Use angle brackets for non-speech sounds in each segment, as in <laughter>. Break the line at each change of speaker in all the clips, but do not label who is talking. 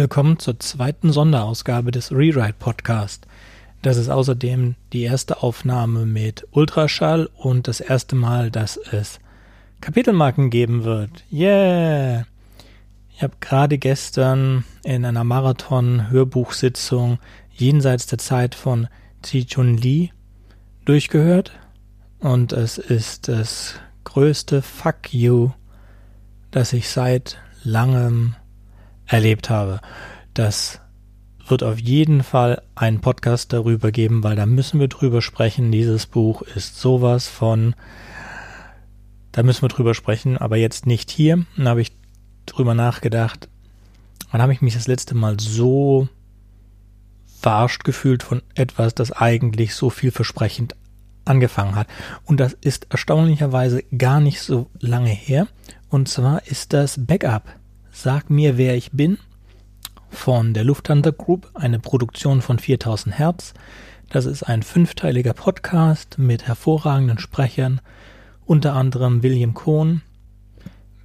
Willkommen zur zweiten Sonderausgabe des Rewrite Podcast. Das ist außerdem die erste Aufnahme mit Ultraschall und das erste Mal, dass es Kapitelmarken geben wird. Yeah! Ich habe gerade gestern in einer Marathon-Hörbuchsitzung jenseits der Zeit von Ji Chun Lee durchgehört und es ist das größte Fuck you, das ich seit langem erlebt habe. Das wird auf jeden Fall einen Podcast darüber geben, weil da müssen wir drüber sprechen. Dieses Buch ist sowas von, da müssen wir drüber sprechen, aber jetzt nicht hier. Dann habe ich drüber nachgedacht, wann habe ich mich das letzte Mal so verarscht gefühlt von etwas, das eigentlich so vielversprechend angefangen hat. Und das ist erstaunlicherweise gar nicht so lange her. Und zwar ist das Backup. Sag mir, wer ich bin von der Lufthansa Group, eine Produktion von 4000 Hertz. Das ist ein fünfteiliger Podcast mit hervorragenden Sprechern, unter anderem William Cohn.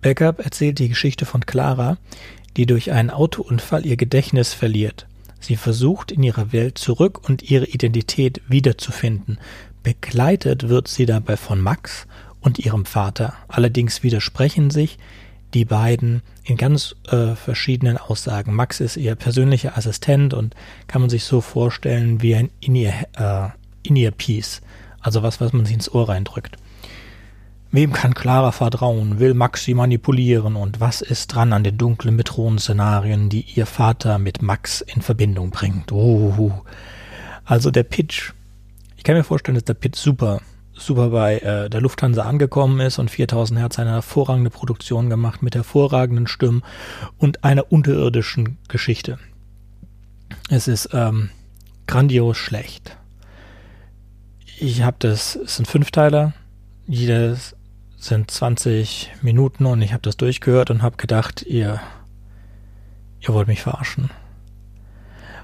Backup erzählt die Geschichte von Clara, die durch einen Autounfall ihr Gedächtnis verliert. Sie versucht in ihrer Welt zurück und ihre Identität wiederzufinden. Begleitet wird sie dabei von Max und ihrem Vater. Allerdings widersprechen sich die beiden in ganz äh, verschiedenen Aussagen. Max ist ihr persönlicher Assistent und kann man sich so vorstellen wie ein In-Ear äh, In also was, was man sich ins Ohr reindrückt. Wem kann Clara vertrauen? Will Max sie manipulieren? Und was ist dran an den dunklen Methoden-Szenarien, die ihr Vater mit Max in Verbindung bringt? Oh, also der Pitch. Ich kann mir vorstellen, dass der Pitch super super bei äh, der Lufthansa angekommen ist und 4000 Hertz eine hervorragende Produktion gemacht mit hervorragenden Stimmen und einer unterirdischen Geschichte. Es ist ähm, grandios schlecht. Ich habe das, es sind Fünfteiler, jedes sind 20 Minuten und ich habe das durchgehört und habe gedacht, ihr, ihr wollt mich verarschen.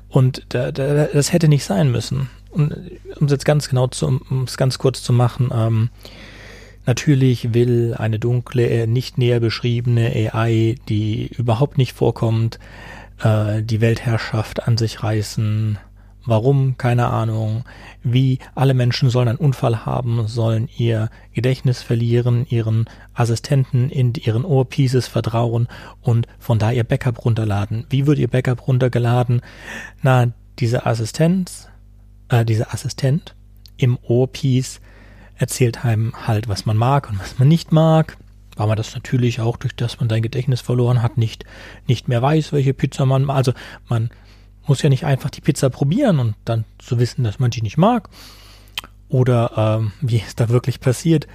Und da, da, das hätte nicht sein müssen um es jetzt ganz genau zu, um es ganz kurz zu machen, ähm, natürlich will eine dunkle, äh, nicht näher beschriebene AI, die überhaupt nicht vorkommt, äh, die Weltherrschaft an sich reißen. Warum? Keine Ahnung. Wie? Alle Menschen sollen einen Unfall haben, sollen ihr Gedächtnis verlieren, ihren Assistenten in ihren Ohrpieces vertrauen und von da ihr Backup runterladen. Wie wird ihr Backup runtergeladen? Na, diese Assistenz äh, dieser Assistent im Ohrpiece erzählt einem halt, was man mag und was man nicht mag. Weil man das natürlich auch, durch das man sein Gedächtnis verloren hat, nicht, nicht mehr weiß, welche Pizza man, also man muss ja nicht einfach die Pizza probieren und dann zu wissen, dass man die nicht mag. Oder ähm, wie es da wirklich passiert.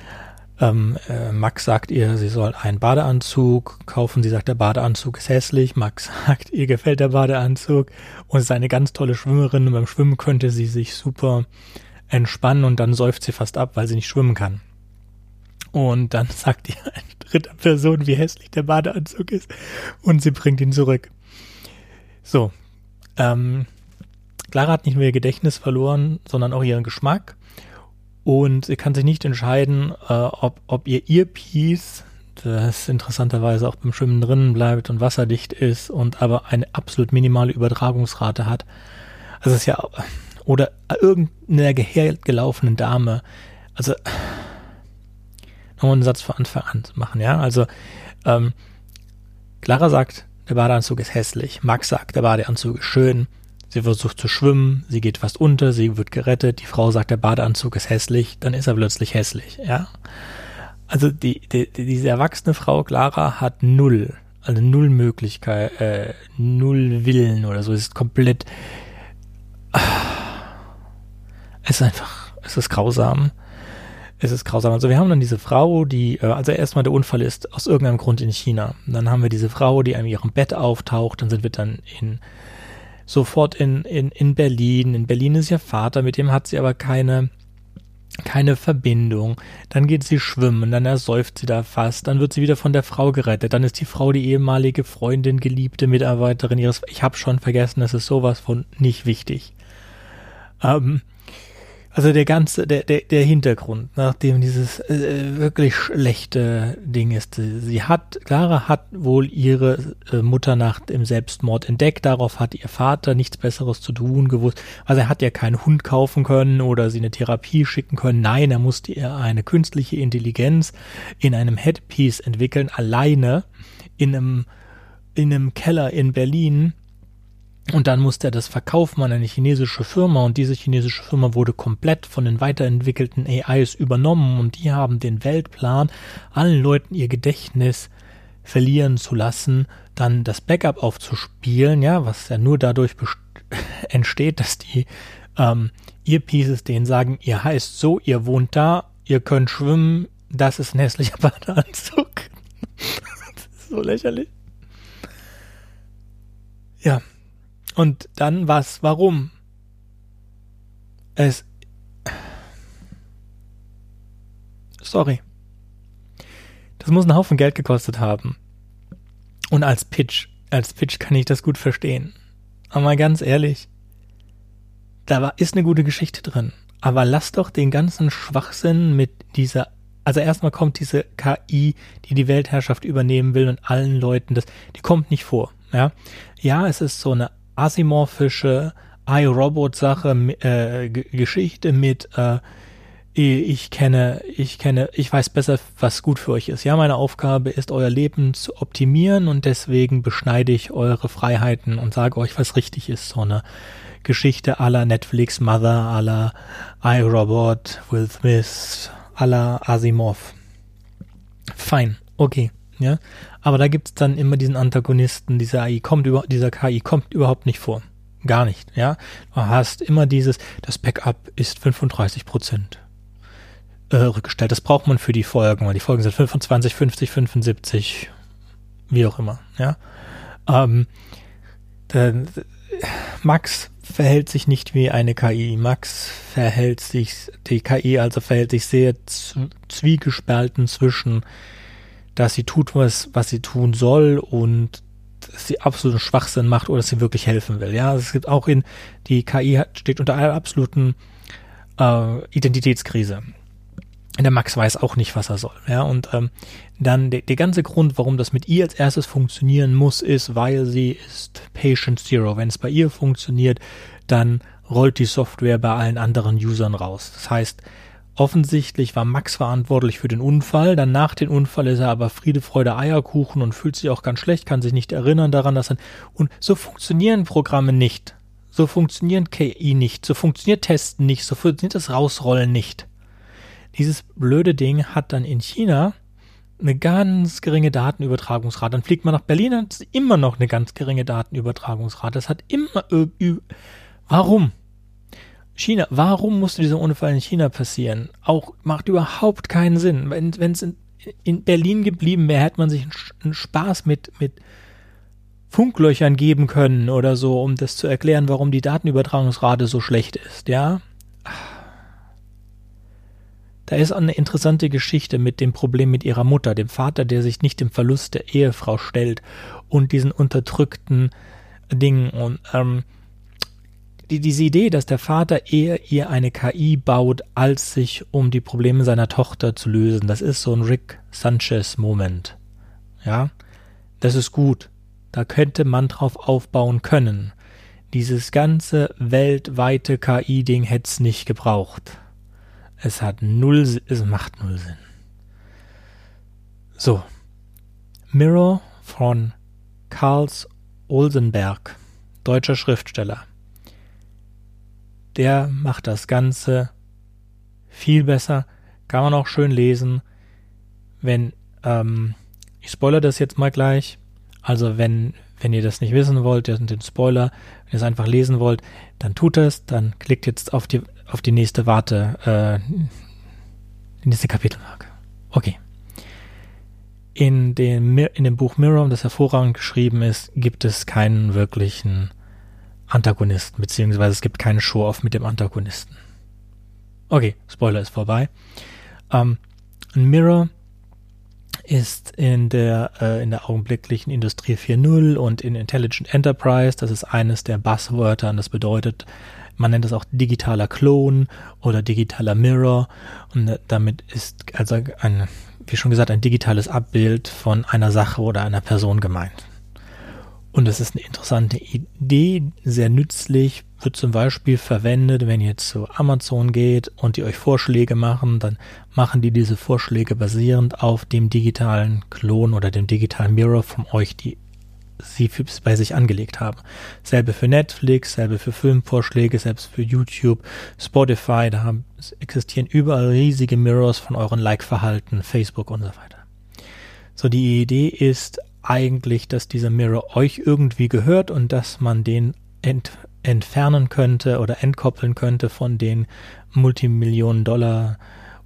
Ähm, äh, Max sagt ihr, sie soll einen Badeanzug kaufen. Sie sagt, der Badeanzug ist hässlich. Max <laughs> sagt, ihr gefällt der Badeanzug und ist eine ganz tolle Schwimmerin und beim Schwimmen könnte sie sich super entspannen und dann säuft sie fast ab, weil sie nicht schwimmen kann. Und dann <laughs> sagt ihr eine dritte Person, wie hässlich der Badeanzug ist und sie bringt ihn zurück. So, ähm, Clara hat nicht nur ihr Gedächtnis verloren, sondern auch ihren Geschmack und sie kann sich nicht entscheiden, äh, ob, ob ihr Earpiece, das interessanterweise auch beim Schwimmen drinnen bleibt und wasserdicht ist und aber eine absolut minimale Übertragungsrate hat. Also es ist ja, oder irgendeiner gelaufenen Dame, also nochmal einen Satz von Anfang an zu machen, ja, also ähm, Clara sagt, der Badeanzug ist hässlich, Max sagt, der Badeanzug ist schön, Sie versucht zu schwimmen, sie geht fast unter, sie wird gerettet, die Frau sagt, der Badeanzug ist hässlich, dann ist er plötzlich hässlich, ja. Also die, die, diese erwachsene Frau Clara hat null, also null Möglichkeit, äh, null Willen oder so. Es ist komplett, äh, es ist einfach, es ist grausam. Es ist grausam. Also wir haben dann diese Frau, die, äh, also erstmal der Unfall ist aus irgendeinem Grund in China. Dann haben wir diese Frau, die in ihrem Bett auftaucht. Dann sind wir dann in sofort in, in, in Berlin. In Berlin ist ihr Vater, mit dem hat sie aber keine, keine Verbindung. Dann geht sie schwimmen, dann ersäuft sie da fast, dann wird sie wieder von der Frau gerettet. Dann ist die Frau die ehemalige Freundin, geliebte Mitarbeiterin ihres. Ich habe schon vergessen, das ist sowas von nicht wichtig. Ähm, Also der ganze, der, der, der Hintergrund, nachdem dieses äh, wirklich schlechte Ding ist. Sie hat, Clara hat wohl ihre äh, Mutter nach dem Selbstmord entdeckt, darauf hat ihr Vater nichts Besseres zu tun gewusst. Also er hat ja keinen Hund kaufen können oder sie eine Therapie schicken können. Nein, er musste ihr eine künstliche Intelligenz in einem Headpiece entwickeln, alleine in einem, in einem Keller in Berlin und dann musste er das verkaufen an eine chinesische Firma und diese chinesische Firma wurde komplett von den weiterentwickelten AIs übernommen und die haben den Weltplan, allen Leuten ihr Gedächtnis verlieren zu lassen, dann das Backup aufzuspielen, ja, was ja nur dadurch <laughs> entsteht, dass die ähm, Earpieces denen sagen, ihr heißt so, ihr wohnt da, ihr könnt schwimmen, das ist ein hässlicher <laughs> Badeanzug. <laughs> das ist so lächerlich. Ja, und dann was? Warum? Es. Sorry. Das muss einen Haufen Geld gekostet haben. Und als Pitch, als Pitch kann ich das gut verstehen. Aber mal ganz ehrlich, da war, ist eine gute Geschichte drin. Aber lass doch den ganzen Schwachsinn mit dieser, also erstmal kommt diese KI, die die Weltherrschaft übernehmen will und allen Leuten das, die kommt nicht vor. Ja, ja, es ist so eine asymorphische iRobot-Sache, äh, Geschichte mit äh, ich kenne, ich kenne, ich weiß besser, was gut für euch ist. Ja, meine Aufgabe ist, euer Leben zu optimieren und deswegen beschneide ich eure Freiheiten und sage euch, was richtig ist. So eine Geschichte aller Netflix Mother, aller iRobot, Will Smith, aller Asimov. Fein, okay, ja. Aber da gibt's dann immer diesen Antagonisten, dieser AI kommt über, dieser KI kommt überhaupt nicht vor. Gar nicht, ja. Du hast immer dieses, das Backup ist 35 Prozent äh, rückgestellt. Das braucht man für die Folgen, weil die Folgen sind 25, 50, 75, wie auch immer, ja. Ähm, dann, Max verhält sich nicht wie eine KI. Max verhält sich, die KI also verhält sich sehr zwiegespalten zwischen dass sie tut, was, was sie tun soll und dass sie absoluten Schwachsinn macht oder dass sie wirklich helfen will. Ja, es gibt auch in, die KI steht unter einer absoluten äh, Identitätskrise. Der Max weiß auch nicht, was er soll. Ja, und ähm, dann der, der ganze Grund, warum das mit ihr als erstes funktionieren muss, ist, weil sie ist Patient Zero. Wenn es bei ihr funktioniert, dann rollt die Software bei allen anderen Usern raus. Das heißt, Offensichtlich war Max verantwortlich für den Unfall, dann nach dem Unfall ist er aber Friede, Freude, Eierkuchen und fühlt sich auch ganz schlecht, kann sich nicht erinnern daran, dass er, und so funktionieren Programme nicht. So funktionieren KI nicht, so funktioniert Testen nicht, so funktioniert das Rausrollen nicht. Dieses blöde Ding hat dann in China eine ganz geringe Datenübertragungsrate. Dann fliegt man nach Berlin, und ist immer noch eine ganz geringe Datenübertragungsrate. Das hat immer, warum? China, warum musste dieser Unfall in China passieren? Auch macht überhaupt keinen Sinn. Wenn es in, in, Berlin geblieben wäre, hätte man sich einen Spaß mit, mit Funklöchern geben können oder so, um das zu erklären, warum die Datenübertragungsrate so schlecht ist, ja? Da ist eine interessante Geschichte mit dem Problem mit ihrer Mutter, dem Vater, der sich nicht dem Verlust der Ehefrau stellt und diesen unterdrückten Dingen und ähm, die, diese Idee, dass der Vater eher ihr eine KI baut, als sich um die Probleme seiner Tochter zu lösen, das ist so ein Rick Sanchez-Moment. Ja, das ist gut. Da könnte man drauf aufbauen können. Dieses ganze weltweite KI-Ding hätte es nicht gebraucht. Es hat null, es macht null Sinn. So. Mirror von Karls Olsenberg, deutscher Schriftsteller der macht das Ganze viel besser. Kann man auch schön lesen. Wenn, ähm, ich spoilere das jetzt mal gleich. Also wenn, wenn ihr das nicht wissen wollt, den Spoiler, wenn ihr es einfach lesen wollt, dann tut es, dann klickt jetzt auf die, auf die nächste Warte, äh, die nächste Kapitelmarke. Okay. In dem, in dem Buch Mirror, das hervorragend geschrieben ist, gibt es keinen wirklichen Antagonisten, beziehungsweise es gibt keine Show-Off mit dem Antagonisten. Okay, Spoiler ist vorbei. Ähm, Mirror ist in der, äh, in der augenblicklichen Industrie 4.0 und in Intelligent Enterprise, das ist eines der Buzzwörter und das bedeutet Man nennt es auch digitaler Klon oder digitaler Mirror. Und äh, damit ist also ein, wie schon gesagt, ein digitales Abbild von einer Sache oder einer Person gemeint. Und es ist eine interessante Idee, sehr nützlich, wird zum Beispiel verwendet, wenn ihr zu Amazon geht und die euch Vorschläge machen, dann machen die diese Vorschläge basierend auf dem digitalen Klon oder dem digitalen Mirror von euch, die sie bei sich angelegt haben. Selbe für Netflix, selbe für Filmvorschläge, selbst für YouTube, Spotify, da haben, existieren überall riesige Mirrors von euren Like-Verhalten, Facebook und so weiter. So, die Idee ist eigentlich, dass dieser Mirror euch irgendwie gehört und dass man den ent entfernen könnte oder entkoppeln könnte von den Multimillionen Dollar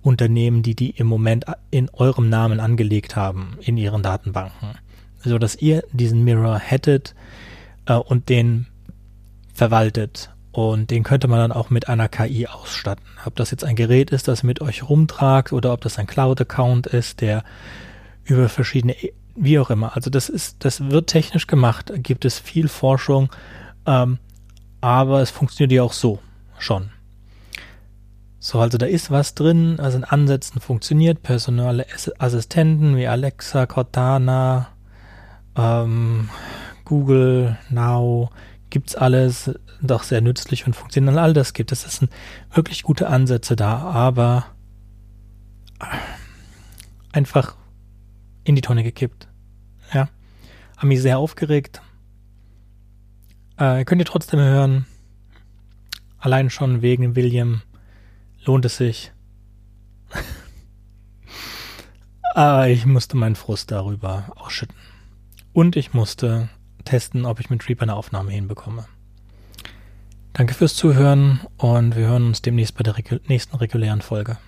Unternehmen, die die im Moment in eurem Namen angelegt haben in ihren Datenbanken, so dass ihr diesen Mirror hättet äh, und den verwaltet und den könnte man dann auch mit einer KI ausstatten. Ob das jetzt ein Gerät ist, das mit euch rumtragt oder ob das ein Cloud-Account ist, der über verschiedene, wie auch immer. Also das ist, das wird technisch gemacht. Gibt es viel Forschung. Ähm, aber es funktioniert ja auch so schon. So, also da ist was drin, also in Ansätzen funktioniert, personale Assistenten wie Alexa, Cortana, ähm, Google, Now, gibt's alles, doch sehr nützlich und funktioniert all das gibt. Es sind wirklich gute Ansätze da, aber einfach in die Tonne gekippt. Ja. Haben mich sehr aufgeregt, äh, könnt ihr trotzdem hören. Allein schon wegen William lohnt es sich. <laughs> Aber ich musste meinen Frust darüber ausschütten. Und ich musste testen, ob ich mit Reaper eine Aufnahme hinbekomme. Danke fürs Zuhören und wir hören uns demnächst bei der nächsten regulären Folge.